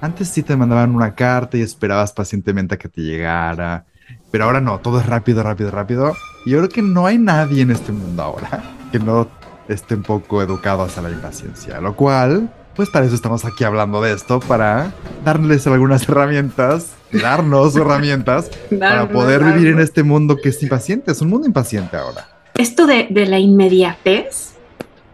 Antes sí te mandaban una carta y esperabas pacientemente a que te llegara, pero ahora no, todo es rápido, rápido, rápido. Y yo creo que no hay nadie en este mundo ahora que no esté un poco educado hacia la impaciencia, lo cual, pues para eso estamos aquí hablando de esto, para darles algunas herramientas, darnos herramientas para poder vivir en este mundo que es impaciente, es un mundo impaciente ahora. Esto de, de la inmediatez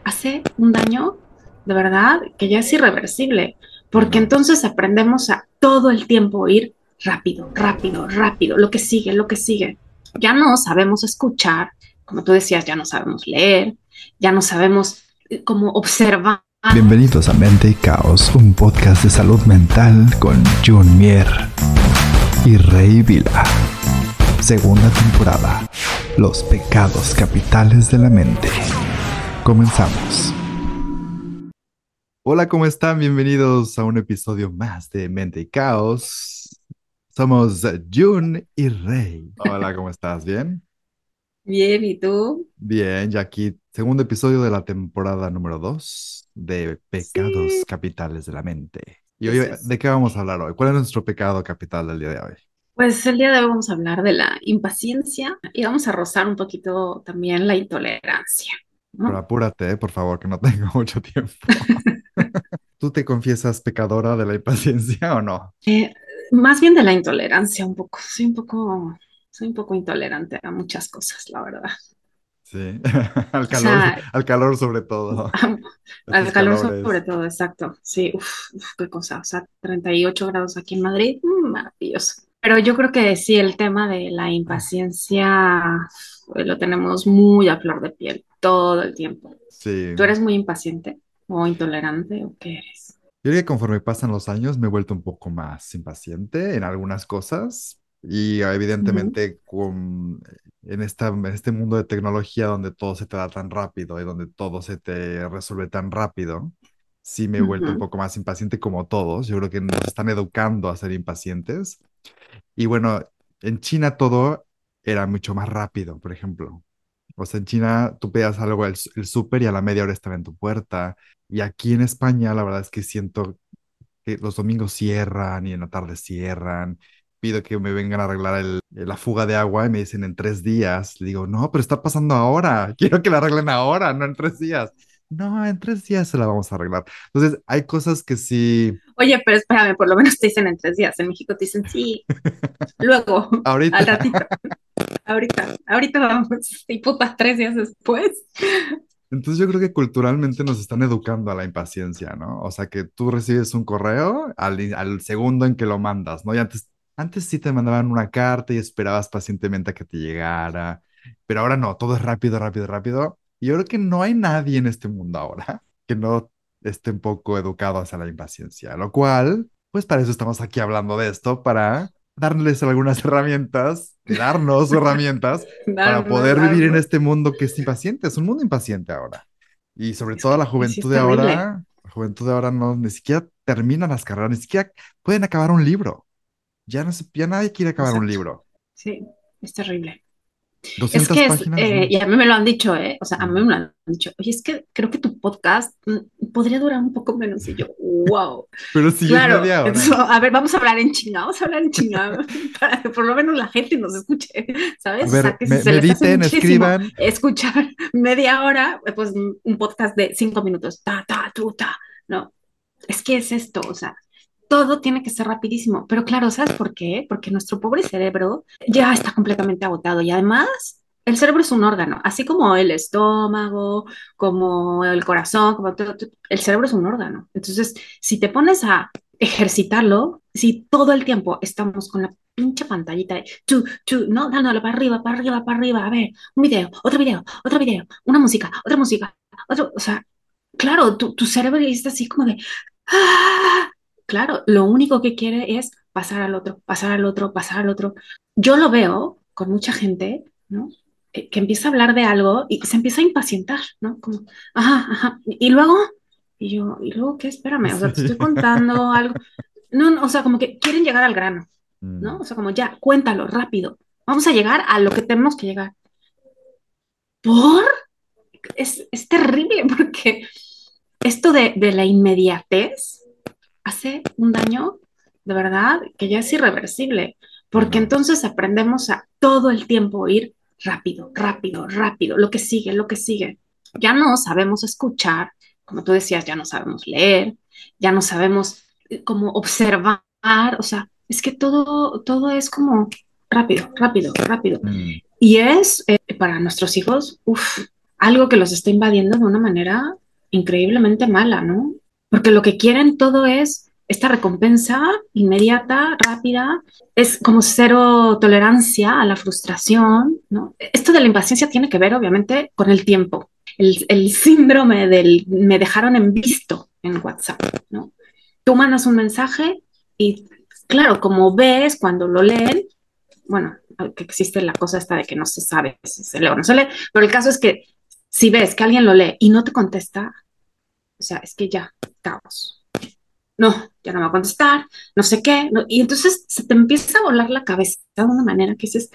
hace un daño, de verdad, que ya es irreversible porque entonces aprendemos a todo el tiempo ir rápido, rápido, rápido, lo que sigue, lo que sigue. Ya no sabemos escuchar, como tú decías, ya no sabemos leer, ya no sabemos eh, cómo observar. Bienvenidos a Mente y Caos, un podcast de salud mental con Jun Mier y Rey Vila. Segunda temporada, Los pecados capitales de la mente. Comenzamos. Hola, ¿cómo están? Bienvenidos a un episodio más de Mente y Caos. Somos Jun y Rey. Hola, ¿cómo estás? ¿Bien? Bien, ¿y tú? Bien, ya aquí, segundo episodio de la temporada número 2 de Pecados Capitales de la Mente. Y hoy, ¿de qué vamos a hablar hoy? ¿Cuál es nuestro pecado capital del día de hoy? Pues el día de hoy vamos a hablar de la impaciencia y vamos a rozar un poquito también la intolerancia. Pero apúrate, por favor, que no tengo mucho tiempo. ¿Tú te confiesas pecadora de la impaciencia o no? Eh, más bien de la intolerancia, un poco. Soy un poco, soy un poco intolerante a muchas cosas, la verdad. Sí, al calor, al calor sobre todo. al calor sobre todo, exacto. Sí, uff, qué cosa. O sea, 38 grados aquí en Madrid, mm, maravilloso. Pero yo creo que sí, el tema de la impaciencia eh, lo tenemos muy a flor de piel todo el tiempo. Sí. ¿Tú eres muy impaciente o intolerante o qué eres? Yo diría que conforme pasan los años me he vuelto un poco más impaciente en algunas cosas y evidentemente con, en, esta, en este mundo de tecnología donde todo se te da tan rápido y donde todo se te resuelve tan rápido, sí me he vuelto un poco más impaciente como todos. Yo creo que nos están educando a ser impacientes. Y bueno, en China todo era mucho más rápido, por ejemplo. O sea, en China tú pedías algo el, el súper y a la media hora estaba en tu puerta. Y aquí en España, la verdad es que siento que los domingos cierran y en la tarde cierran. Pido que me vengan a arreglar el, la fuga de agua y me dicen en tres días. Le digo, no, pero está pasando ahora. Quiero que la arreglen ahora, no en tres días. No, en tres días se la vamos a arreglar. Entonces, hay cosas que sí. Oye, pero espérame, por lo menos te dicen en tres días. En México te dicen sí. Luego, ahorita. al ratito ahorita, ahorita vamos, y putas tres días después. Entonces yo creo que culturalmente nos están educando a la impaciencia, ¿no? O sea, que tú recibes un correo al, al segundo en que lo mandas, ¿no? Y antes, antes sí te mandaban una carta y esperabas pacientemente a que te llegara, pero ahora no, todo es rápido, rápido, rápido. Y yo creo que no hay nadie en este mundo ahora que no esté un poco educado hacia la impaciencia, lo cual, pues para eso estamos aquí hablando de esto, para darles algunas herramientas, darnos herramientas para poder vivir en este mundo que es impaciente, es un mundo impaciente ahora. Y sobre todo la juventud de ahora, la juventud de ahora no, ni siquiera termina las carreras, ni siquiera pueden acabar un libro. Ya, no ya nadie quiere acabar un libro. Sí, es terrible es que eh, y a mí me lo han dicho, ¿eh? O sea, a mí me lo han dicho, oye, es que creo que tu podcast mm, podría durar un poco menos. Y yo, wow. Pero sí, claro, es media hora. a ver, vamos a hablar en chingado, vamos a hablar en chingado, para que por lo menos la gente nos escuche, ¿sabes? A ver, o sea, que me, mediten, escriban. Escuchar media hora, pues un podcast de cinco minutos, ta, ta, tu, ta, no. Es que es esto, o sea, todo tiene que ser rapidísimo. Pero claro, ¿sabes por qué? Porque nuestro pobre cerebro ya está completamente agotado y además el cerebro es un órgano, así como el estómago, como el corazón, como todo, el cerebro es un órgano. Entonces, si te pones a ejercitarlo, si todo el tiempo estamos con la pinche pantallita de chu, chu, no, dándolo para arriba, para arriba, para arriba, a ver, un video, otro video, otro video, una música, otra música, otro, o sea, claro, tu, tu cerebro está así como de, ¡ah! Claro, lo único que quiere es pasar al otro, pasar al otro, pasar al otro. Yo lo veo con mucha gente, ¿no? Eh, que empieza a hablar de algo y se empieza a impacientar, ¿no? Como, ajá, ajá. Y luego, y yo, ¿y luego qué? Espérame, o sea, te estoy contando algo. No, no, o sea, como que quieren llegar al grano, ¿no? Mm. O sea, como ya, cuéntalo rápido. Vamos a llegar a lo que tenemos que llegar. ¿Por? Es, es terrible porque esto de, de la inmediatez, hace un daño de verdad que ya es irreversible, porque entonces aprendemos a todo el tiempo ir rápido, rápido, rápido, lo que sigue, lo que sigue. Ya no sabemos escuchar, como tú decías, ya no sabemos leer, ya no sabemos eh, cómo observar, o sea, es que todo, todo es como rápido, rápido, rápido. Mm, Y es eh, para nuestros hijos, uf, algo que los está invadiendo de una manera increíblemente mala, ¿no? Porque lo que quieren todo es esta recompensa inmediata, rápida, es como cero tolerancia a la frustración, ¿no? Esto de la impaciencia tiene que ver, obviamente, con el tiempo. El, el síndrome del me dejaron en visto en WhatsApp, ¿no? Tú mandas un mensaje y, claro, como ves cuando lo leen, bueno, que existe la cosa esta de que no se sabe si se lee o no se lee, pero el caso es que si ves que alguien lo lee y no te contesta, o sea, es que ya, caos. No, ya no me va a contestar, no sé qué, y entonces se te empieza a volar la cabeza de una manera que dices,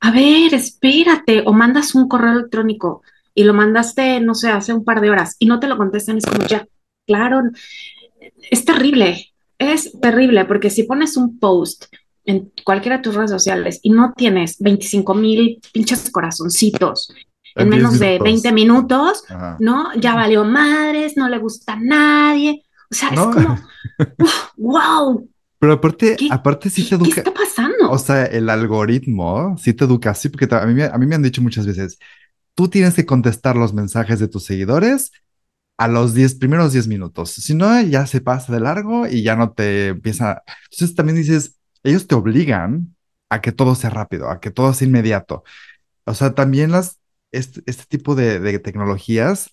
a ver, espérate, o mandas un correo electrónico y lo mandaste, no sé, hace un par de horas y no te lo contestan, es como ya, claro, es terrible, es terrible, porque si pones un post en cualquiera de tus redes sociales y no tienes 25 mil pinches corazoncitos en en 10 menos de 20 minutos. Ajá. ¿no? Ya valió madres, no le gusta a nadie. O sea, es No, como, wow, pero aparte, ¿qué, aparte sí te qué, qué educa, está o pasando? sea, el algoritmo sí te educa así, porque a mí, me- a mí me han dicho muchas veces, tú tienes que contestar los mensajes de tus seguidores a los 10 primeros 10 minutos. Si no, ya se pasa de largo y ya no te empieza. Entonces también dices, ellos te obligan a que todo sea rápido, a que todo sea inmediato. O sea, también las, este, este tipo de, tecnologías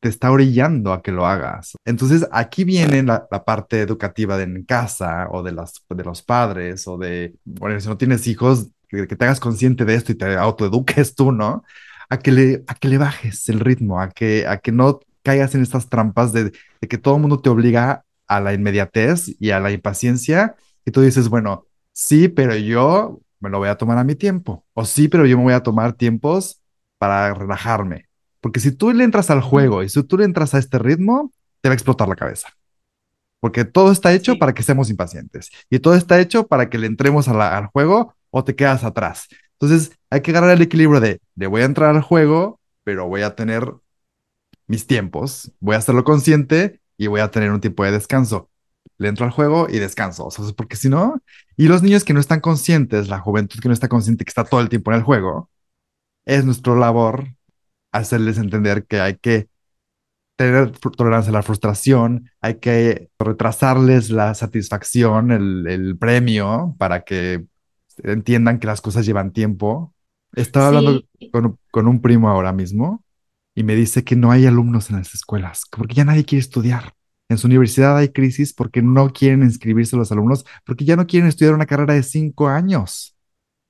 te está orillando a que lo hagas. Entonces, aquí viene la, parte educativa de en casa o de, las, de los padres o de, bueno, si no tienes hijos, que, que te hagas consciente de esto y te autoeduques tú, ¿no? A que le, a que le bajes el ritmo, a que, a que no caigas en estas trampas de, de que todo el mundo te obliga a la inmediatez y a la impaciencia y tú dices, bueno, sí, pero yo me lo voy a tomar a mi tiempo. O sí, pero yo me voy a tomar tiempos para relajarme. Porque si tú le entras al juego y si tú le entras a este ritmo, te va a explotar la cabeza. Porque todo está hecho sí, para que seamos impacientes y todo está hecho para que le entremos a la- al juego o te quedas atrás. Entonces hay que agarrar el equilibrio de, le voy a entrar al juego, pero voy a tener mis tiempos, voy a hacerlo consciente y voy a tener un tiempo de descanso. Le entro al juego y descanso, o sea, porque si no, y los niños que no están conscientes, la juventud que no está consciente, que está todo el tiempo en el juego, es nuestra labor hacerles entender que hay que tener tolerancia a la frustración, hay que retrasarles la satisfacción, el, el premio, para que entiendan que las cosas llevan tiempo. Estaba hablando con un primo ahora mismo y me dice que no hay alumnos en las escuelas, porque ya nadie quiere estudiar. En su universidad hay crisis porque no quieren inscribirse los alumnos, porque ya no quieren estudiar una carrera de cinco años.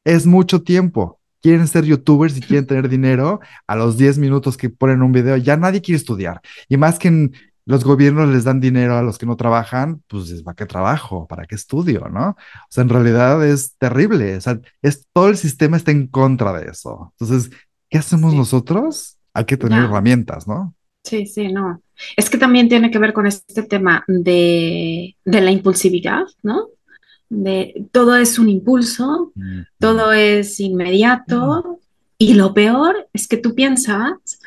Es mucho tiempo. Quieren ser youtubers y quieren tener dinero. A los 10 minutos que ponen un video, ya nadie quiere estudiar. Y más que en los gobiernos les dan dinero a los que no trabajan, pues es para qué trabajo, para qué estudio, ¿no? O sea, en realidad es terrible. O sea, es, todo el sistema está en contra de eso. Entonces, ¿qué hacemos sí, nosotros? Hay que tener herramientas, ¿no? sí, sí, no. Es que también tiene que ver con este tema de, de la impulsividad, ¿no? De todo es un impulso, Mm, todo es mm. inmediato y lo peor es que tú piensas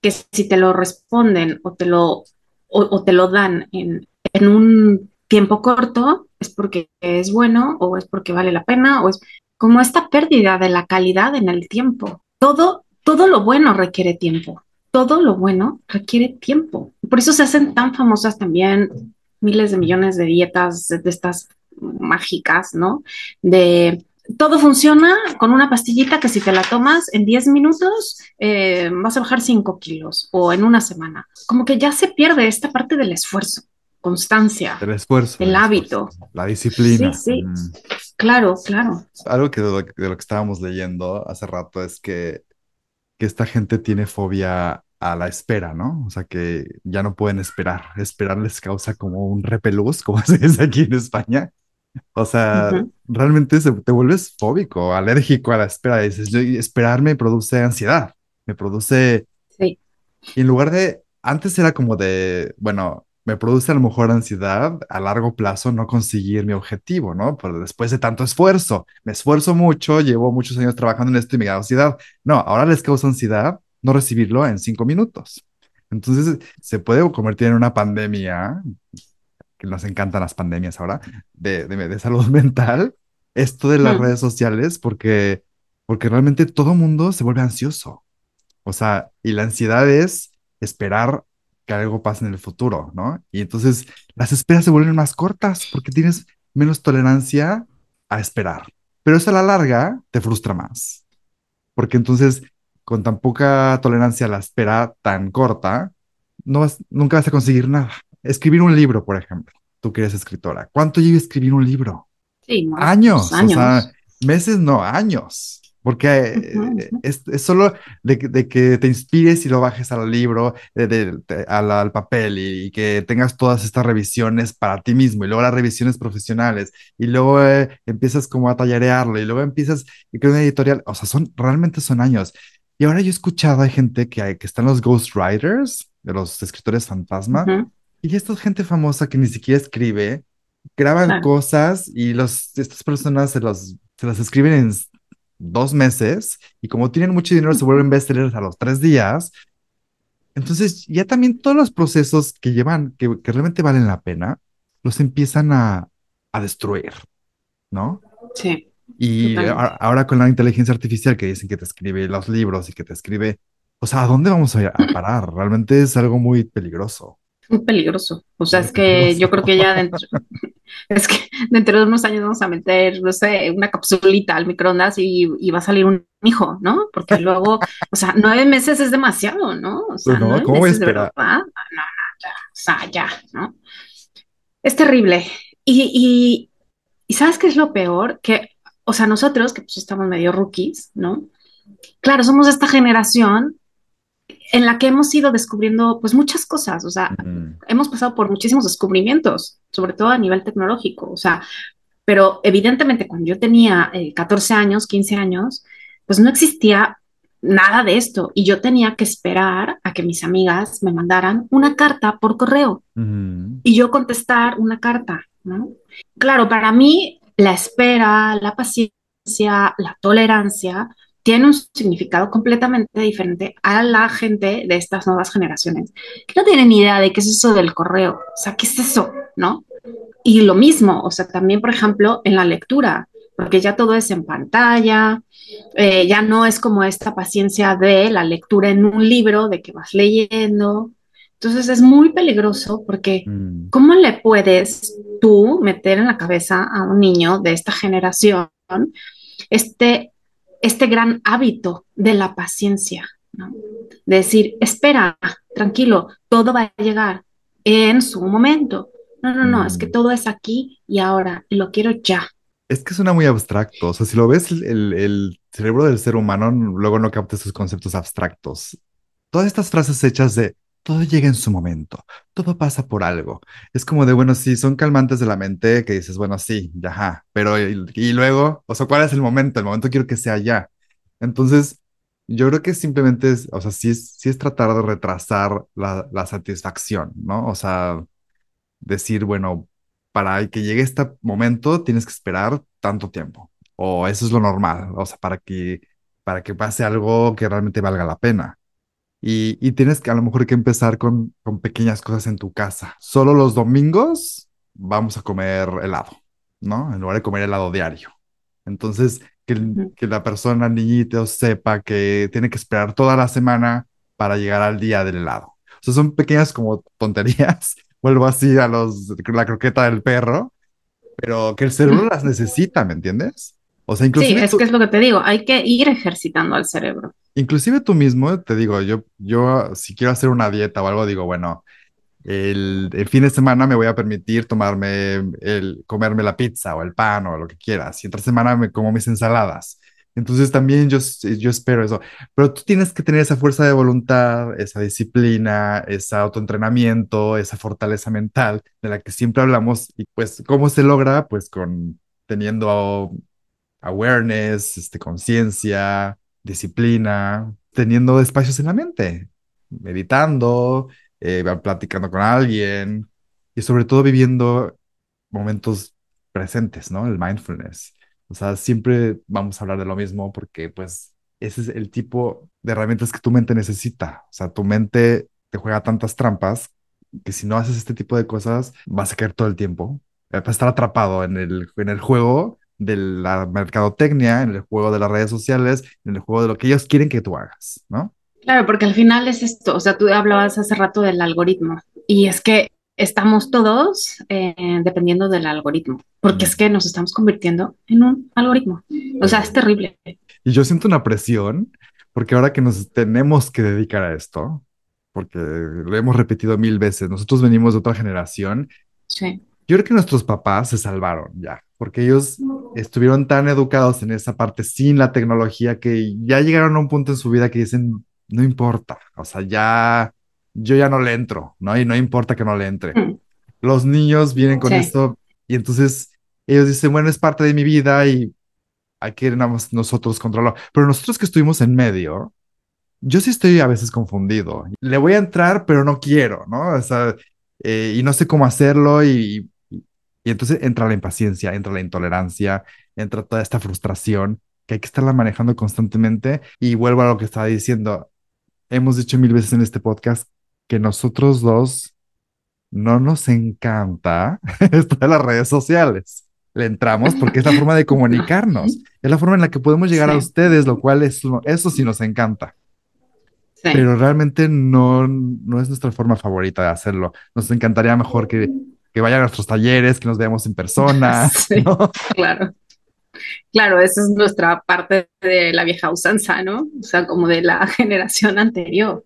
que si te lo responden o te lo, o, o te lo dan en, en, un tiempo corto es porque es bueno o es porque vale la pena o es como esta pérdida de la calidad en el tiempo. Todo, todo lo bueno requiere tiempo. Todo lo bueno requiere tiempo. Por eso se hacen tan famosas también miles de millones de dietas de estas mágicas, ¿no? De todo funciona con una pastillita que si te la tomas en 10 minutos eh, vas a bajar 5 kilos o en una semana. Como que ya se pierde esta parte del esfuerzo, constancia, El esfuerzo, el el esfuerzo, hábito. la Sí, disciplina. sí, Mm. claro, claro. Algo que de lo, de lo que estábamos leyendo hace rato es que que esta gente tiene fobia a la espera, ¿no? O sea, que ya no pueden esperar. Esperar les causa como un repelús, como se dice aquí en España. O Uh sea, -huh. realmente se, te vuelves fóbico, alérgico a la espera. Dices, yo, esperar me produce ansiedad, me produce... Sí, Y en lugar de... Antes era como de, bueno, me produce a lo mejor ansiedad a largo plazo no conseguir mi objetivo, ¿no? Pero después de tanto esfuerzo, me esfuerzo mucho, llevo muchos años trabajando en esto y me da ansiedad. No, ahora les causa ansiedad no recibirlo en cinco minutos. Entonces se puede convertir en una pandemia, que nos encantan las pandemias ahora, de, de, de salud mental, esto de las Mm, redes sociales, porque, porque realmente todo mundo se vuelve ansioso. O sea, y la ansiedad es esperar que algo pase en el futuro, ¿no? Y entonces las esperas se vuelven más cortas porque tienes menos tolerancia a esperar. Pero eso a la larga te frustra más, porque entonces con tan poca tolerancia a la espera tan corta, no vas, nunca vas a conseguir nada. Escribir un libro, por ejemplo. Tú que eres escritora. ¿Cuánto lleva escribir un libro? Sí, no, pues Años, o sea, años. meses no, años, porque eh, es, es solo de, que de que te inspires y lo bajes al libro, de- de- de- al, al papel y, y que tengas todas estas revisiones para ti mismo y luego las revisiones profesionales y luego eh, empiezas como a tallarearlo y luego empiezas y crear una editorial, o sea, son, realmente son años. Y ahora yo he escuchado, hay gente que, que están los ghostwriters, de los escritores fantasma, y esta es gente famosa que ni siquiera escribe graban claro. cosas y los, estas personas se, los, se las escriben en dos meses y como tienen mucho dinero se vuelven bestsellers a los tres días. Entonces ya también todos los procesos que llevan, que, que realmente valen la pena, los empiezan a, a destruir, ¿no? Sí, Y a- ahora con la inteligencia artificial que dicen que te escribe los libros y que te escribe, o sea, ¿a dónde vamos a, ir a parar? Realmente es algo muy peligroso, Muy peligroso. O sea, es que yo creo que ya dentro, es que dentro de unos años vamos a meter, no sé, una capsulita al microondas y, y va a salir un hijo, ¿no? Porque luego, o sea, nueve meses es demasiado, ¿no? O Pues sea, no, nueve ¿cómo esperar? No, no, ya, o sea, ya, ¿no? Es terrible. Y, y, y ¿sabes qué es lo peor? Que, o sea, nosotros, que pues estamos medio rookies, ¿no? Claro, somos esta generación en la que hemos ido descubriendo pues muchas cosas, o sea, Mm, hemos pasado por muchísimos descubrimientos, sobre todo a nivel tecnológico, o sea, pero evidentemente cuando yo tenía eh, 14 años, 15 años, pues no existía nada de esto y yo tenía que esperar a que mis amigas me mandaran una carta por correo mm, y yo contestar una carta, ¿no? Claro, para mí la espera, la paciencia, la tolerancia tiene un significado completamente diferente a la gente de estas nuevas generaciones que no tienen ni idea de qué es eso del correo, o sea, qué es eso, ¿no? Y lo mismo, o sea, también, por ejemplo, en la lectura, porque ya todo es en pantalla, eh, ya no es como esta paciencia de la lectura en un libro, de que vas leyendo. Entonces es muy peligroso porque mm. ¿cómo le puedes tú meter en la cabeza a un niño de esta generación este, este gran hábito de la paciencia? ¿no? De decir, espera, tranquilo, todo va a llegar en su momento. No, no, no, es que Mm, todo es aquí y ahora, y lo quiero ya. Es que suena muy abstracto. O sea, si lo ves, el, el- cerebro del ser humano luego no capta esos conceptos abstractos. Todas estas frases hechas de todo llega en su momento, todo pasa por algo. Es como de, bueno, sí, son calmantes de la mente que dices, bueno, sí, ya, pero y, y luego, o sea, ¿cuál es el momento? El momento quiero que sea ya. Entonces, yo creo que simplemente es, o sea, sí es, sí es tratar de retrasar la, la satisfacción, ¿no? O sea decir, bueno, para que llegue este momento tienes que esperar tanto tiempo, o eso es lo normal, o sea, para que, para que pase algo que realmente valga la pena. Y, y tienes que a lo mejor que empezar con, con pequeñas cosas en tu casa. Solo los domingos vamos a comer helado, ¿no? En lugar de comer helado diario. Entonces, que, que la persona, niñito, sepa que tiene que esperar toda la semana para llegar al día del helado. O sea, son pequeñas como tonterías. Vuelvo así a los, la croqueta del perro, pero que el cerebro las necesita, ¿me entiendes? O sea, Sí, inclusive es que tú, es lo que te digo, hay que ir ejercitando al cerebro. inclusive tú mismo, te digo, yo, yo si quiero hacer una dieta o algo, digo, bueno, el, el fin de semana me voy a permitir tomarme el, comerme la pizza o el pan o lo que quieras. Y entre semana me como mis ensaladas. Entonces también yo, yo espero eso. Pero tú tienes que tener esa fuerza de voluntad, esa disciplina, ese autoentrenamiento, esa fortaleza mental de la que siempre hablamos. Y pues, ¿cómo se logra? Pues con teniendo awareness, este, conciencia, disciplina, teniendo espacios en la mente, meditando, eh, platicando con alguien, y sobre todo viviendo momentos presentes, ¿no? El mindfulness. O sea, siempre vamos a hablar de lo mismo porque pues ese es el tipo de herramientas que tu mente necesita. O sea, tu mente te juega tantas trampas que si no haces este tipo de cosas vas a caer todo el tiempo. Vas a estar atrapado en el, en el juego de la mercadotecnia, en el juego de las redes sociales, en el juego de lo que ellos quieren que tú hagas, ¿no? Claro, porque al final es esto, o sea, tú hablabas hace rato del algoritmo y es que estamos todos eh, dependiendo del algoritmo, porque es que nos estamos convirtiendo en un algoritmo. O sea, es terrible. Y yo siento una presión, porque ahora que nos tenemos que dedicar a esto, porque lo hemos repetido mil veces, nosotros venimos de otra generación. Sí. Yo creo que nuestros papás se salvaron ya, porque ellos estuvieron tan educados en esa parte sin la tecnología que ya llegaron a un punto en su vida que dicen, no importa, o sea, ya yo ya no le entro, ¿no? Y no importa que no le entre. Mm. Los niños vienen con esto y entonces ellos dicen, bueno, es parte de mi vida y hay que nosotros controlarlo. Pero nosotros que estuvimos en medio, yo sí estoy a veces confundido. Le voy a entrar, pero no quiero, ¿no? O sea, eh, y no sé cómo hacerlo y, y, entonces entra la impaciencia, entra la intolerancia, entra toda esta frustración que hay que estarla manejando constantemente. Y vuelvo a lo que estaba diciendo. Hemos dicho mil veces en este podcast que nosotros dos no nos encanta esto de las redes sociales. Le entramos porque es la forma de comunicarnos, es la forma en la que podemos llegar a ustedes, lo cual es, eso sí nos encanta. Pero realmente no, no es nuestra forma favorita de hacerlo. Nos encantaría mejor que, que vayan a nuestros talleres, que nos veamos en persona. Claro. Claro, esa es nuestra parte de la vieja usanza, ¿no? O sea, como de la generación anterior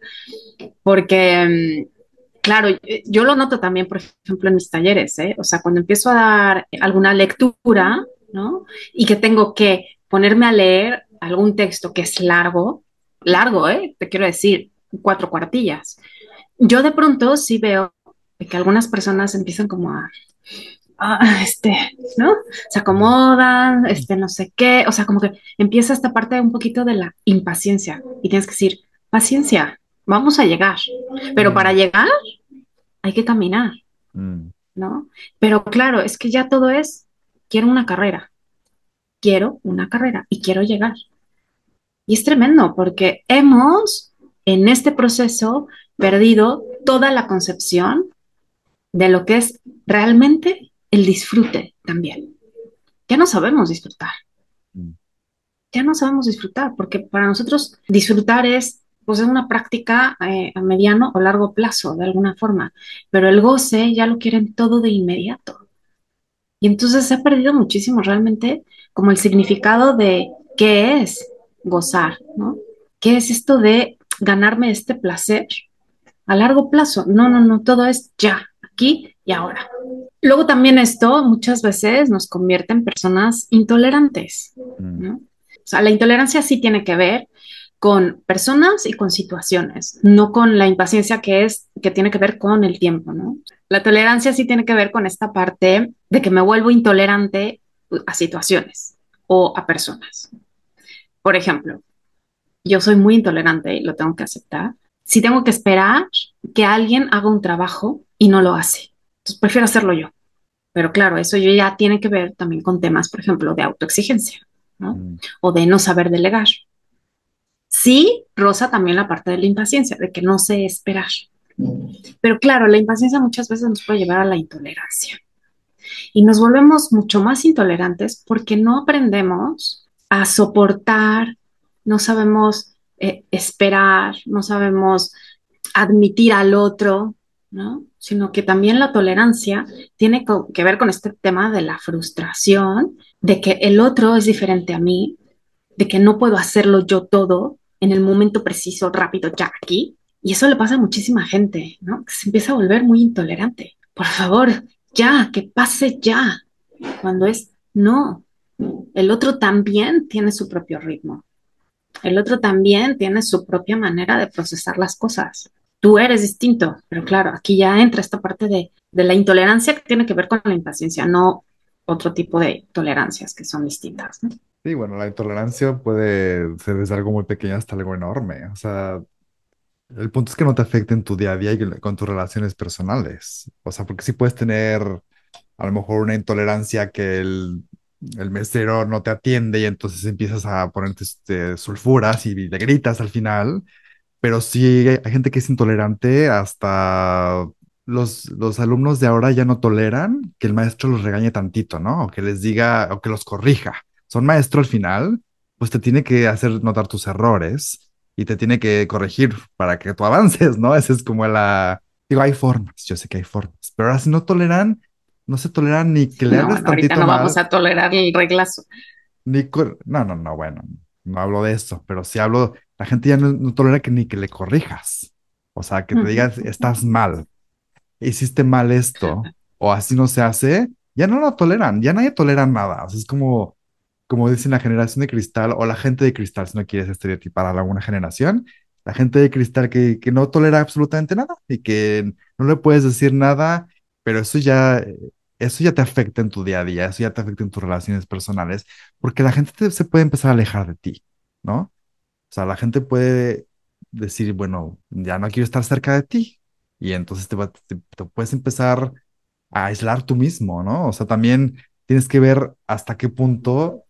porque, mm, claro, yo lo noto también, por ejemplo, en mis talleres, ¿eh? O sea, cuando empiezo a dar alguna lectura, ¿no? Y que tengo que ponerme a leer algún texto que es largo, largo, ¿eh? Te quiero decir, cuatro cuartillas. Yo de pronto sí veo que algunas personas empiezan como a, este, ¿no? Se acomodan, este, no sé qué, o sea, como que empieza esta parte un poquito de la impaciencia y tienes que decir, paciencia, vamos a llegar, pero para mm. llegar hay que caminar, mm. ¿no? Pero claro, es que ya todo es, quiero una carrera, quiero una carrera y quiero llegar. Y es tremendo porque hemos en este proceso perdido toda la concepción de lo que es realmente el disfrute también. Ya no sabemos disfrutar. Mm. Ya no sabemos disfrutar, porque para nosotros disfrutar es pues es una práctica eh, a mediano o largo plazo, de alguna forma, pero el goce ya lo quieren todo de inmediato. Y entonces se ha perdido muchísimo realmente como el significado de qué es gozar, ¿no? ¿Qué es esto de ganarme este placer a largo plazo? No, no, no, todo es ya, aquí y ahora. Luego también esto muchas veces nos convierte en personas intolerantes, ¿no? Mm. O sea, la intolerancia sí tiene que ver con personas y con situaciones, no con la impaciencia que es que tiene que ver con el tiempo, ¿no? La tolerancia sí tiene que ver con esta parte de que me vuelvo intolerante a situaciones o a personas. Por ejemplo, yo soy muy intolerante y lo tengo que aceptar. Si tengo que esperar que alguien haga un trabajo y no lo hace, entonces prefiero hacerlo yo. Pero claro, eso ya tiene que ver también con temas, por ejemplo, de autoexigencia, ¿no? Mm. O de no saber delegar. Sí, rosa también la parte de la impaciencia, de que no sé esperar. Pero claro, la impaciencia muchas veces nos puede llevar a la intolerancia. Y nos volvemos mucho más intolerantes porque no aprendemos a soportar, no sabemos eh, esperar, no sabemos admitir al otro, ¿no? Sino que también la tolerancia tiene que ver con este tema de la frustración, de que el otro es diferente a mí, de que no puedo hacerlo yo todo en el momento preciso, rápido, ya aquí. Y eso le pasa a muchísima gente, ¿no? Que se empieza a volver muy intolerante. Por favor, ya, que pase ya. Cuando es, no, el otro también tiene su propio ritmo. El otro también tiene su propia manera de procesar las cosas. Tú eres distinto, pero claro, aquí ya entra esta parte de, de la intolerancia que tiene que ver con la impaciencia, no otro tipo de tolerancias que son distintas. Sí, bueno, la intolerancia puede ser desde algo muy pequeño hasta algo enorme. O sea, El punto es que no te afecte en tu día a día y con tus relaciones personales. O sea, porque sí puedes tener a lo mejor una intolerancia que el, el mesero no te atiende y entonces empiezas a ponerte este, sulfuras y le gritas al final. Pero sí hay, hay gente que es intolerante hasta los, los alumnos de ahora ya no toleran que el maestro los regañe tantito, ¿no? O que les diga o que los corrija. Son maestro al final, pues te tiene que hacer notar tus errores y te tiene que corregir para que tú avances, ¿no? Esa es como la... Digo, hay formas, yo sé que hay formas, pero ahora si no toleran, no se toleran ni que le No, hables bueno, ahorita tantito no vamos a tolerar el reglazo. ni... No, no, no, bueno, no hablo de eso, pero sí hablo, la gente ya no, no tolera que ni que le corrijas, o sea, que te digas, estás mal, hiciste mal esto, o así no se hace, ya no lo toleran, ya nadie tolera nada, o sea, es como como dicen la generación de cristal o la gente de cristal, si no quieres estereotipar a alguna generación, la gente de cristal que, que no tolera absolutamente nada y que no le puedes decir nada, pero eso ya, eso ya te afecta en tu día a día, eso ya te afecta en tus relaciones personales, porque la gente te- se puede empezar a alejar de ti, ¿no? O sea, la gente puede decir, bueno, ya no quiero estar cerca de ti. Y entonces te, va- te puedes empezar a aislar tú mismo, ¿no? O sea, también tienes que ver hasta qué punto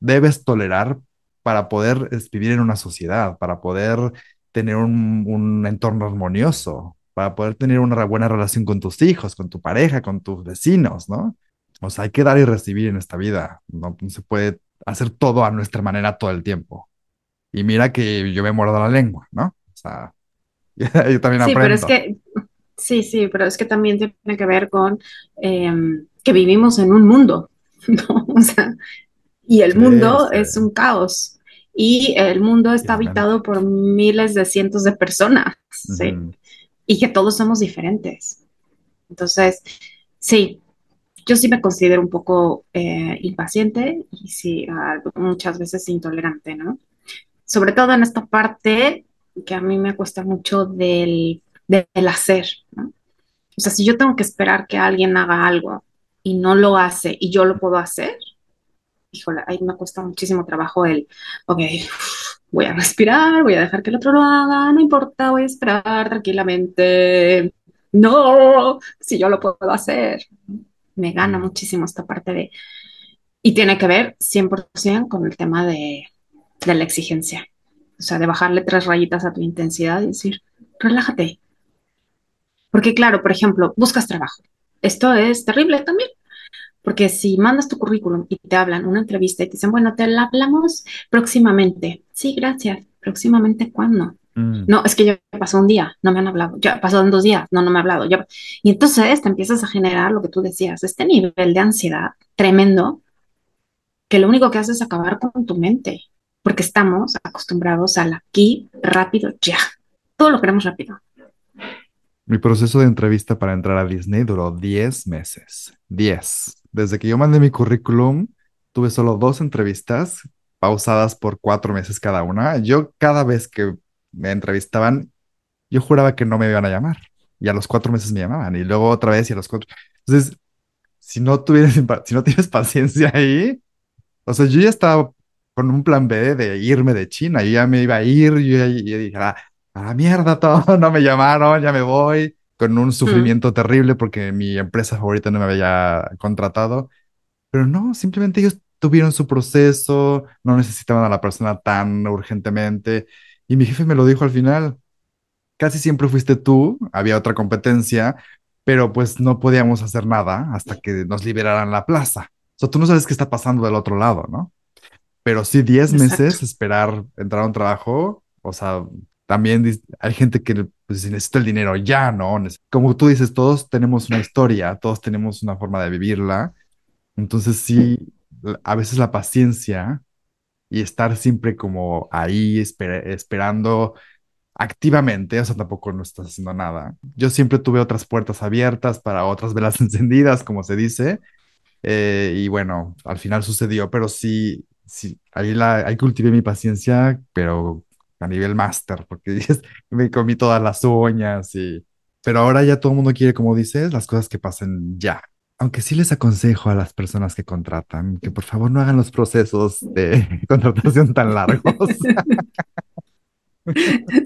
debes tolerar para poder vivir en una sociedad, para poder tener un, entorno armonioso, para poder tener una buena relación con tus hijos, con tu pareja, con tus vecinos, ¿no? O sea, hay que dar y recibir en esta vida, no se puede hacer todo a nuestra manera todo el tiempo. Y mira que yo me muerdo la lengua, ¿no? O sea, yo también Sí, pero es aprendo. que, sí, sí, pero es que también tiene que ver con em, que vivimos en un mundo, ¿no? O sea, y el mundo sí, es un caos y el mundo está habitado por miles de cientos de personas, ¿sí? Y que todos somos diferentes. Entonces, sí, yo sí me considero un poco eh, impaciente y sí, ah, muchas veces intolerante, ¿no? Sobre todo en esta parte que a mí me cuesta mucho del, del hacer. O sea, si yo tengo que esperar que alguien haga algo y no lo hace y yo lo puedo hacer, híjole, ahí me cuesta muchísimo trabajo el, ok, voy a respirar, voy a dejar que el otro lo haga, no importa, voy a esperar tranquilamente. No, si yo lo puedo hacer. Me gana muchísimo esta parte de, y tiene que ver 100% con el tema de, de la exigencia. O sea, de bajarle tres rayitas a tu intensidad y decir, relájate. Porque claro, por ejemplo, buscas trabajo. Esto es terrible también porque si mandas tu currículum y te hablan una entrevista y te dicen, bueno, te la hablamos próximamente. Sí, gracias. ¿Próximamente cuándo? Mm. No, es que ya pasó un día, no me han hablado. Ya pasaron dos días, no, no me ha hablado. Ya... Y entonces te empiezas a generar lo que tú decías, este nivel de ansiedad tremendo que lo único que hace es acabar con tu mente, porque estamos acostumbrados al aquí, rápido, ya. Todo lo queremos rápido. Mi proceso de entrevista para entrar a Disney duró 10 meses. 10. Desde que yo mandé mi currículum, tuve solo dos entrevistas pausadas por cuatro meses cada una. Yo cada vez que me entrevistaban, yo juraba que no me iban a llamar. Y a los cuatro meses me llamaban. Y luego otra vez y a los cuatro. Entonces, si no tuvieras, si no tienes paciencia ahí, o sea, yo ya estaba con un plan B de irme de China. Yo ya me iba a ir, yo ya, dije, ah, a la mierda todo, no me llamaron, ya me voy, con un Mm, sufrimiento terrible porque mi empresa favorita no me había contratado. Pero no, simplemente ellos tuvieron su proceso, no necesitaban a la persona tan urgentemente. Y mi jefe me lo dijo al final, casi siempre fuiste tú, había otra competencia, pero pues no podíamos hacer nada hasta que nos liberaran la plaza. O sea, tú no sabes qué está pasando del otro lado, ¿no? Pero sí, 10 exacto, meses esperar entrar a un trabajo, o sea, también hay gente que pues, necesita el dinero ya, ¿no? Como tú dices, todos tenemos una historia, todos tenemos una forma de vivirla. Entonces sí, a veces la paciencia y estar siempre como ahí esper- esperando activamente, o sea, tampoco no estás haciendo nada. Yo siempre tuve otras puertas abiertas para otras velas encendidas, como se dice, eh, y bueno, al final sucedió, pero sí, sí, ahí, la, ahí cultivé mi paciencia, pero a nivel máster, porque me comí todas las uñas y... Pero ahora ya todo el mundo quiere, como dices, las cosas que pasen ya. Aunque sí les aconsejo a las personas que contratan que por favor no hagan los procesos de contratación tan largos.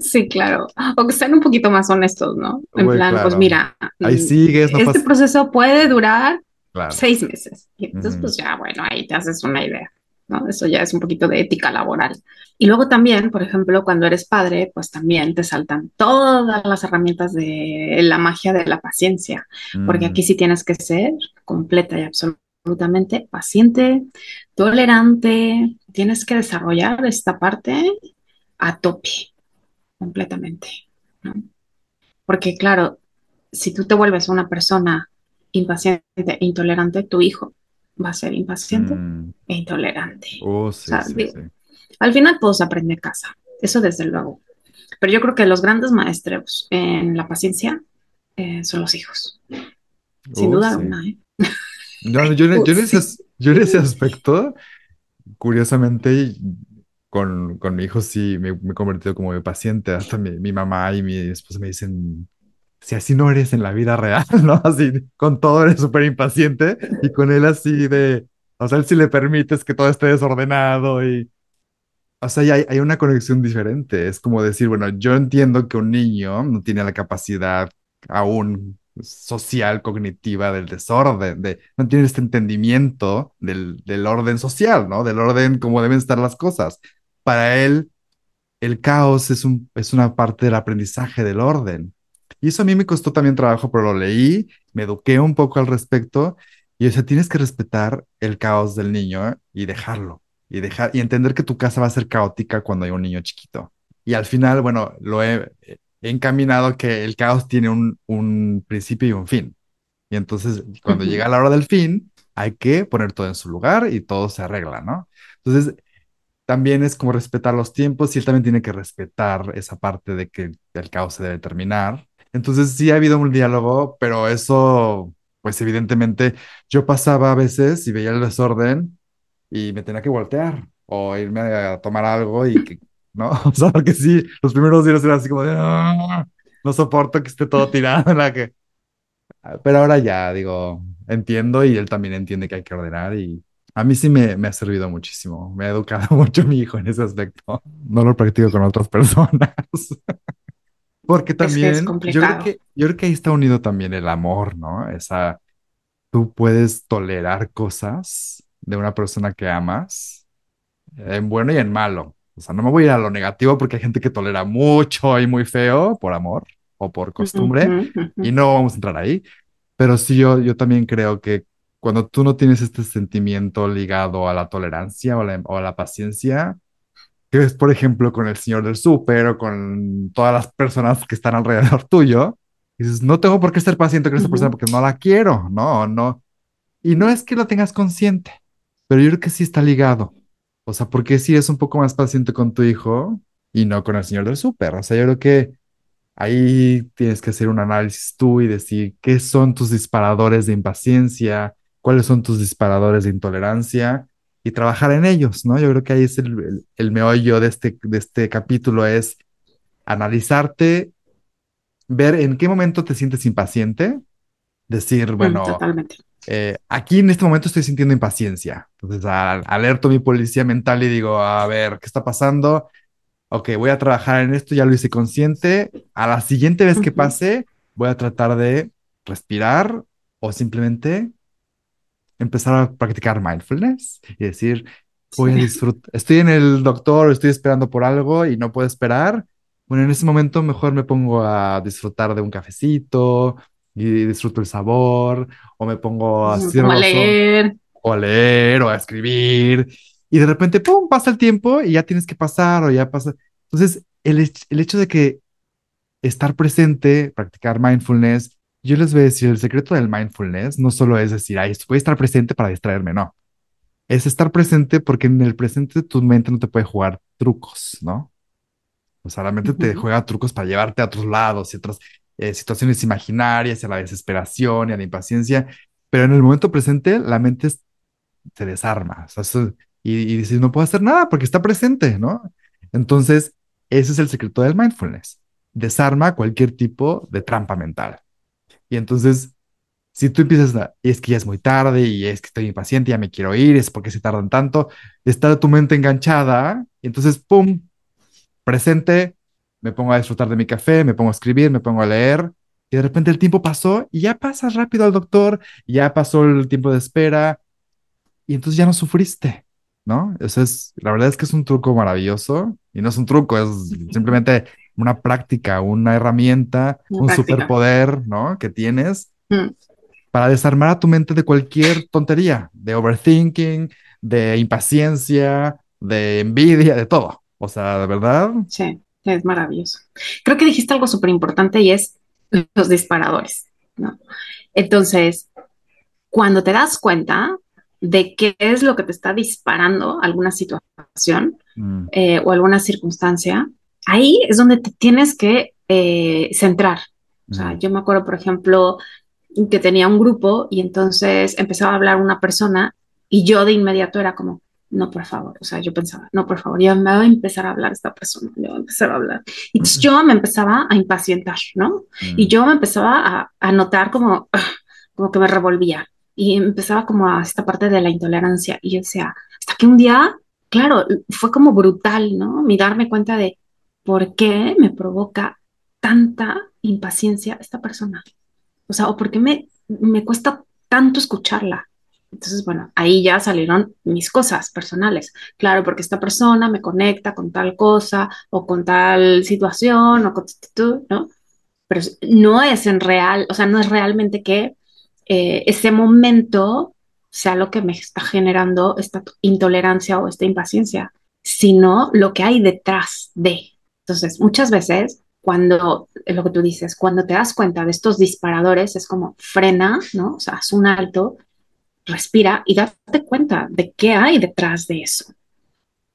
Sí, claro. O que sean un poquito más honestos, ¿no? En plan, pues mira, Ahí mm, sigues, no este pasa. proceso puede durar Claro. seis meses. Y entonces, pues ya, bueno, ahí te haces una idea, ¿no? Eso ya es un poquito de ética laboral. Y luego también, por ejemplo, cuando eres padre, pues también te saltan todas las herramientas de la magia de la paciencia, porque Mm, aquí sí tienes que ser completa y absolutamente paciente, tolerante, tienes que desarrollar esta parte a tope, completamente, ¿no? Porque claro, si tú te vuelves una persona impaciente e intolerante, tu hijo va a ser impaciente mm. e intolerante. Oh, O sí, sea, sí, digo, sí. al final todo se aprende en casa, eso desde luego. Pero yo creo que los grandes maestros en la paciencia eh, son los hijos, sin Oh, duda alguna, ¿eh? No, yo, en- Uh, yo en ese, yo en ese aspecto, curiosamente, con, con mi hijo sí me, me he convertido como mi paciente. Hasta mi, mi mamá y mi esposa me dicen, si así no eres en la vida real, ¿no? Así, con todo eres súper impaciente y con él así de, o sea, él sí le permites que todo esté desordenado y, o sea, hay, hay una conexión diferente. Es como decir, bueno, yo entiendo que un niño no tiene la capacidad aún social, cognitiva del desorden, de, no tiene este entendimiento del, del orden social, ¿no? Del orden como deben estar las cosas. Para él, el caos es, un, es una parte del aprendizaje del orden. Y eso a mí me costó también trabajo, pero lo leí, me eduqué un poco al respecto y o sea, tienes que respetar el caos del niño ¿eh? y dejarlo y dejar y entender que tu casa va a ser caótica cuando hay un niño chiquito. Y al final, bueno, lo he, he encaminado que el caos tiene un, un principio y un fin. Y entonces, cuando llega la hora del fin, hay que poner todo en su lugar y todo se arregla, ¿no? Entonces, también es como respetar los tiempos y él también tiene que respetar esa parte de que el caos se debe terminar. Entonces sí ha habido un diálogo, pero eso, pues evidentemente yo pasaba a veces y veía el desorden y me tenía que voltear o irme a tomar algo y que, ¿no? O sea, porque sí, los primeros días era así como de, "Ah, no soporto que esté todo tirado en la que... Pero ahora ya, digo, entiendo y él también entiende que hay que ordenar y a mí sí me, me ha servido muchísimo. Me ha educado mucho mi hijo en ese aspecto. No lo practico con otras personas. Porque Es que es también, yo creo que, yo creo que ahí está unido también el amor, ¿no? Esa, tú puedes tolerar cosas de una persona que amas, en bueno y en malo. O sea, no me voy a ir a lo negativo porque hay gente que tolera mucho y muy feo por amor o por costumbre y no vamos a entrar ahí. Pero sí, yo, yo también creo que cuando tú no tienes este sentimiento ligado a la tolerancia o, la- o a la paciencia, que es, por ejemplo, con el señor del súper o con todas las personas que están alrededor tuyo, dices, no tengo por qué ser paciente con esta persona porque no la quiero, no, no. Y no es que lo tengas consciente, pero yo creo que sí está ligado. O sea, porque si es un poco más paciente con tu hijo y no con el señor del súper. O sea, yo creo que Ahí tienes que hacer un análisis tú y decir qué son tus disparadores de impaciencia, cuáles son tus disparadores de intolerancia y trabajar en ellos, ¿no? Yo creo que ahí es el, el, el meollo de este, de este capítulo, es analizarte, ver en qué momento te sientes impaciente, decir, mm, bueno, totalmente. eh, aquí en este momento estoy sintiendo impaciencia. Entonces, al- alerto a mi policía mental y digo, a ver, ¿qué está pasando? ok, voy a trabajar en esto, ya lo hice consciente. A la siguiente vez que Ujú, pase, voy a tratar de respirar o simplemente empezar a practicar mindfulness y decir, voy a disfrutar, estoy en el doctor, estoy esperando por algo y no puedo esperar. Bueno, en ese momento mejor me pongo a disfrutar de un cafecito y disfruto el sabor, o me pongo a a leer. o a leer, o a escribir, y de repente, ¡pum!, pasa el tiempo y ya tienes que pasar, o ya pasa. Entonces, el, el hecho de que estar presente, practicar mindfulness, yo les voy a decir, el secreto del mindfulness no solo es decir, ay, voy a estar presente para distraerme, no. Es estar presente porque en el presente tu mente no te puede jugar trucos, ¿no? O sea, la mente te juega trucos para llevarte a otros lados y otras eh, situaciones imaginarias, a la desesperación y a la impaciencia, pero en el momento presente la mente es- se desarma, o sea, y, y dices, no puedo hacer nada porque está presente, ¿no? Entonces, ese es el secreto del mindfulness. Desarma cualquier tipo de trampa mental. Y entonces, si tú empiezas a, es que ya es muy tarde y es que estoy impaciente, ya me quiero ir, es porque se tardan tanto, está tu mente enganchada, y entonces, ¡pum! Presente, me pongo a disfrutar de mi café, me pongo a escribir, me pongo a leer, y de repente el tiempo pasó y ya pasas rápido al doctor, ya pasó el tiempo de espera, y entonces ya no sufriste, ¿no? Eso es, la verdad es que es un truco maravilloso, y no es un truco, es simplemente una práctica, una herramienta, Una un práctica. superpoder, ¿no? Que tienes Mm, para desarmar a tu mente de cualquier tontería, de overthinking, de impaciencia, de envidia, de todo. O sea, de verdad, sí, es maravilloso. Creo que dijiste algo súper importante y es los disparadores, ¿no? Entonces, cuando te das cuenta de qué es lo que te está disparando alguna situación mm, eh, o alguna circunstancia, ahí es donde te tienes que eh, centrar. O sea, yo me acuerdo, por ejemplo, que tenía un grupo y entonces empezaba a hablar una persona y yo de inmediato era como, no, por favor, o sea, yo pensaba, no, por favor, ya me va a empezar a hablar esta persona, ya va a empezar a hablar. Y yo me empezaba a impacientar, ¿no? Y mm, yo me empezaba a, a notar como, como que me revolvía y empezaba como a esta parte de la intolerancia y yo decía, hasta que un día, claro, fue como brutal, ¿no? Mi darme cuenta de por qué me provoca tanta impaciencia esta persona. O sea, o por qué me, me cuesta tanto escucharla. Entonces, bueno, ahí ya salieron mis cosas personales. Claro, porque esta persona me conecta con tal cosa o con tal situación o con, ¿no? Pero no es en real, o sea, no es realmente que eh, ese momento sea lo que me está generando esta intolerancia o esta impaciencia, sino lo que hay detrás de. Entonces, muchas veces, cuando, lo que tú dices, cuando te das cuenta de estos disparadores, es como frena, ¿no? O sea, haz un alto, respira y date cuenta de qué hay detrás de eso.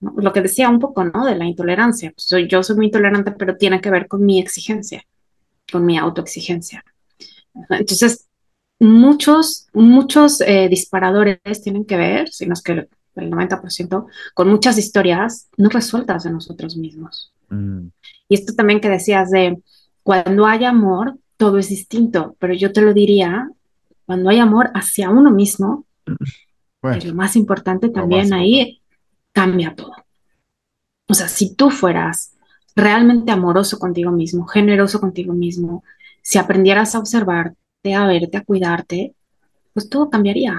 Lo que decía un poco, ¿no? De la intolerancia. Pues soy, yo soy muy intolerante, pero tiene que ver con mi exigencia, con mi autoexigencia. Entonces, muchos, muchos eh, disparadores tienen que ver, si no es que el 90%, con muchas historias no resueltas de nosotros mismos. Mm. Y esto también que decías de cuando hay amor, todo es distinto, pero yo te lo diría, cuando hay amor hacia uno mismo, que Bueno, es lo más importante más también importante. ahí, cambia todo. O sea, si tú fueras realmente amoroso contigo mismo, generoso contigo mismo, si aprendieras a observarte, a verte, a cuidarte, pues todo cambiaría.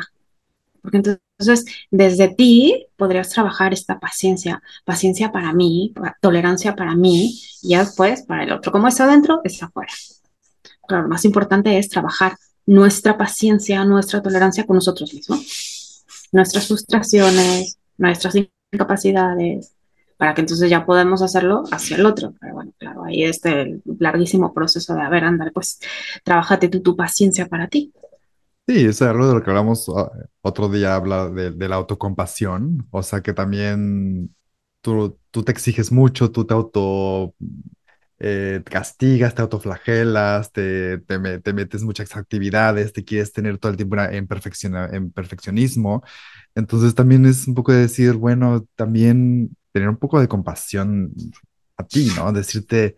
Porque entonces, desde ti podrías trabajar esta paciencia, paciencia para mí, tolerancia para mí, y ya después para el otro. Como es adentro, es afuera. Claro, lo más importante es trabajar nuestra paciencia, nuestra tolerancia con nosotros mismos, nuestras frustraciones, nuestras incapacidades, para que entonces ya podamos hacerlo hacia el otro. Pero bueno, claro, ahí este el larguísimo proceso de, a ver, andar, pues, trabájate tú tu paciencia para ti. Sí, es algo de lo que hablamos ah, otro día, habla de, de la autocompasión, o sea que también tú, tú te exiges mucho, tú te auto eh, castigas, te autoflagelas, te, te, me- te metes muchas actividades, te quieres tener todo el tiempo en, perfecciona- en perfeccionismo. Entonces también es un poco de decir, bueno, también tener un poco de compasión a ti, ¿no? Decirte,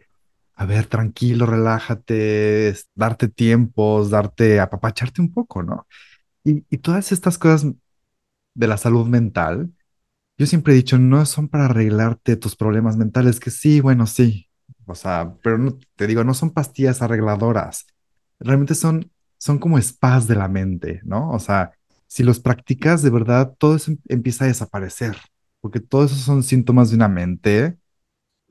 a ver, tranquilo, relájate, darte tiempos, darte, apapacharte un poco, ¿no? Y, y todas estas cosas de la salud mental yo siempre he dicho, no son para arreglarte tus problemas mentales, que sí, bueno, sí. O sea, pero no, te digo, no son pastillas arregladoras. Realmente son, son como spas de la mente, ¿no? O sea, si los practicas de verdad, todo eso em- empieza a desaparecer, porque todos esos son síntomas de una mente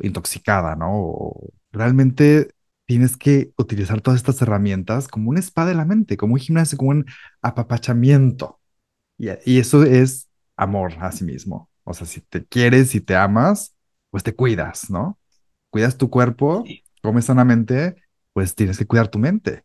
intoxicada, ¿no? O realmente tienes que utilizar todas estas herramientas como un spa de la mente, como un gimnasio, como un apapachamiento. Y, y eso es amor a sí mismo. O sea, si te quieres, si te amas, pues te cuidas, ¿no? Cuidas tu cuerpo, Sí, comes sanamente, pues tienes que cuidar tu mente.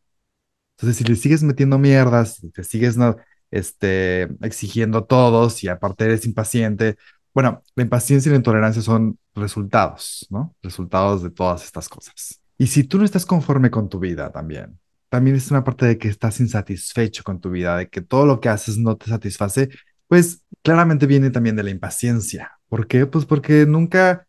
Entonces, si le sigues metiendo mierdas, si te sigues no, este, exigiendo a todos y aparte eres impaciente, bueno, la impaciencia y la intolerancia son resultados, ¿no? Resultados de todas estas cosas. Y si tú no estás conforme con tu vida también, también es una parte de que estás insatisfecho con tu vida, de que todo lo que haces no te satisface, pues claramente viene también de la impaciencia. ¿Por qué? Pues porque nunca,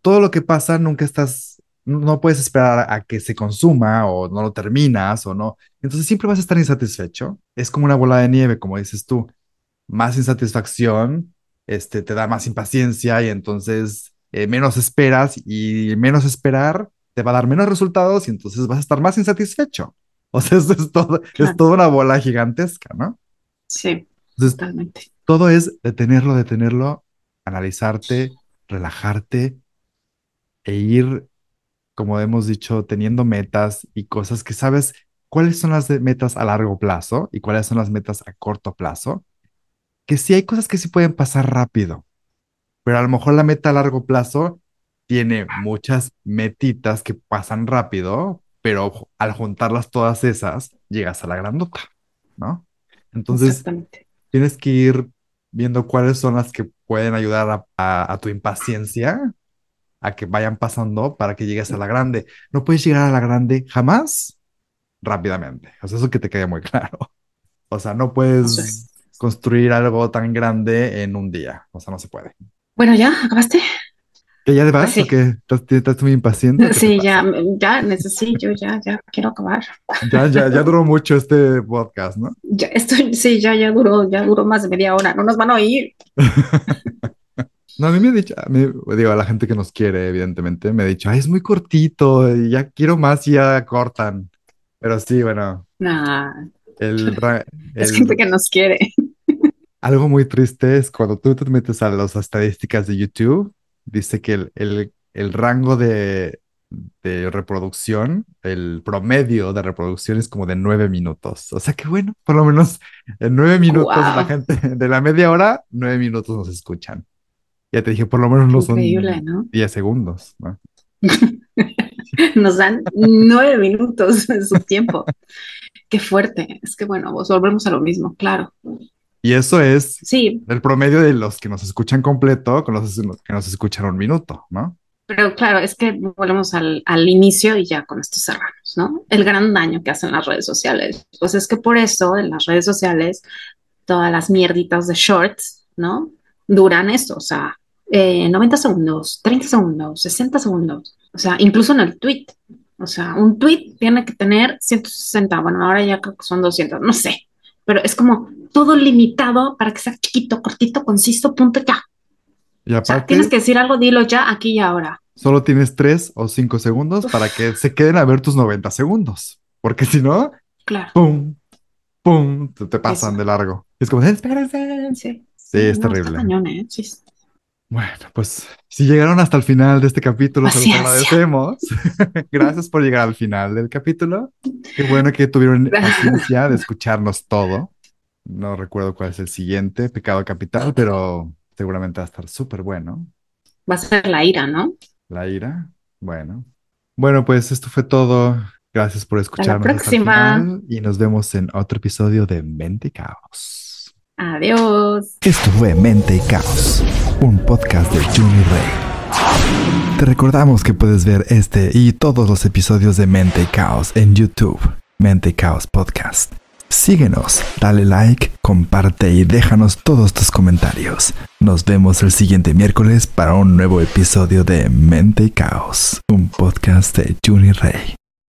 todo lo que pasa, nunca estás, no puedes esperar a que se consuma o no lo terminas o no entonces siempre vas a estar insatisfecho. Es como una bola de nieve, como dices tú. Más insatisfacción, este, te da más impaciencia y entonces eh, menos esperas y menos esperar te va a dar menos resultados y entonces vas a estar más insatisfecho. O sea, eso es todo, Claro. es toda una bola gigantesca, ¿no? Sí, Entonces, totalmente. todo es detenerlo, detenerlo, analizarte, relajarte e ir, como hemos dicho, teniendo metas y cosas que sabes cuáles son las metas a largo plazo y cuáles son las metas a corto plazo. Que sí hay cosas que sí pueden pasar rápido, pero a lo mejor la meta a largo plazo tiene muchas metitas que pasan rápido, pero al juntarlas todas esas, llegas a la grandota, ¿no? Entonces, tienes que ir viendo cuáles son las que pueden ayudar a, a- a tu impaciencia a que vayan pasando para que llegues a la grande. No puedes llegar a la grande jamás rápidamente. O sea, eso que te quede muy claro. O sea, no puedes es. construir algo tan grande en un día. O sea, no se puede. Bueno, ¿ya acabaste? ¿Que ya te Pues vas o sí. qué? ¿Estás, estás muy impaciente? o ¿Qué te Sí, ya, ya necesito, ya, ya quiero acabar. Ya, ya, ya duró mucho este podcast, ¿no? Ya estoy, sí, ya, ya duró, ya duró más de media hora. No nos van a oír. No, a mí me ha dicho, a mí, digo, a la gente que nos quiere, evidentemente, me ha dicho, ay, es muy cortito, ya quiero más y ya cortan. Pero sí, bueno, Nah, el, es gente que nos quiere. Algo muy triste es cuando tú te metes a las estadísticas de YouTube, dice que el, el, el rango de, de reproducción, el promedio de reproducción es como de nueve minutos. O sea que bueno, por lo menos en nueve minutos la gente, de la media hora, nueve minutos nos escuchan. Ya te dije, por lo menos no son ¿no? 10 segundos, ¿no? Nos dan nueve minutos de su tiempo. Qué fuerte. Es que bueno, volvemos a lo mismo, claro. Y eso es Sí, el promedio de los que nos escuchan completo con los que nos escuchan un minuto, ¿no? pero claro, es que volvemos al, al inicio y ya con esto cerramos, ¿no? El gran daño que hacen las redes sociales. Pues es que por eso en las redes sociales todas las mierditas de shorts, ¿no? Duran eso, o sea, eh, 90 segundos, 30 segundos, 60 segundos, o sea, incluso en el tweet. O sea, un tweet tiene que tener 160, bueno, ahora ya creo que son 200, no sé, pero es como todo limitado para que sea chiquito, cortito, conciso, punto ya. Y O sea, aparte, tienes que decir algo, dilo ya, aquí y ahora. solo tienes 3 o 5 segundos para que se queden a ver tus 90 segundos. Porque si no, Claro, ¡pum! ¡pum! Te, te pasan Eso. de largo. Es como, espérense. sí. Sí, es no, terrible. Cañón, ¿eh? Sí. Bueno, pues si llegaron hasta el final de este capítulo, se los agradecemos. Gracias por llegar al final del capítulo. Qué bueno que tuvieron paciencia de escucharnos todo. No recuerdo cuál es el siguiente, Pecado Capital, pero seguramente va a estar súper bueno. Va a ser la ira, ¿no? La ira, bueno. Bueno, pues esto fue todo. Gracias por escucharnos hasta el próxima. final y nos vemos en otro episodio de Mente y Caos. Adiós. Esto fue Mente y Caos, un podcast de Juni Rey. Te recordamos que puedes ver este y todos los episodios de Mente y Caos en YouTube, Mente y Caos Podcast. Síguenos, dale like, comparte y déjanos todos tus comentarios. Nos vemos el siguiente miércoles para un nuevo episodio de Mente y Caos, un podcast de Juni Rey.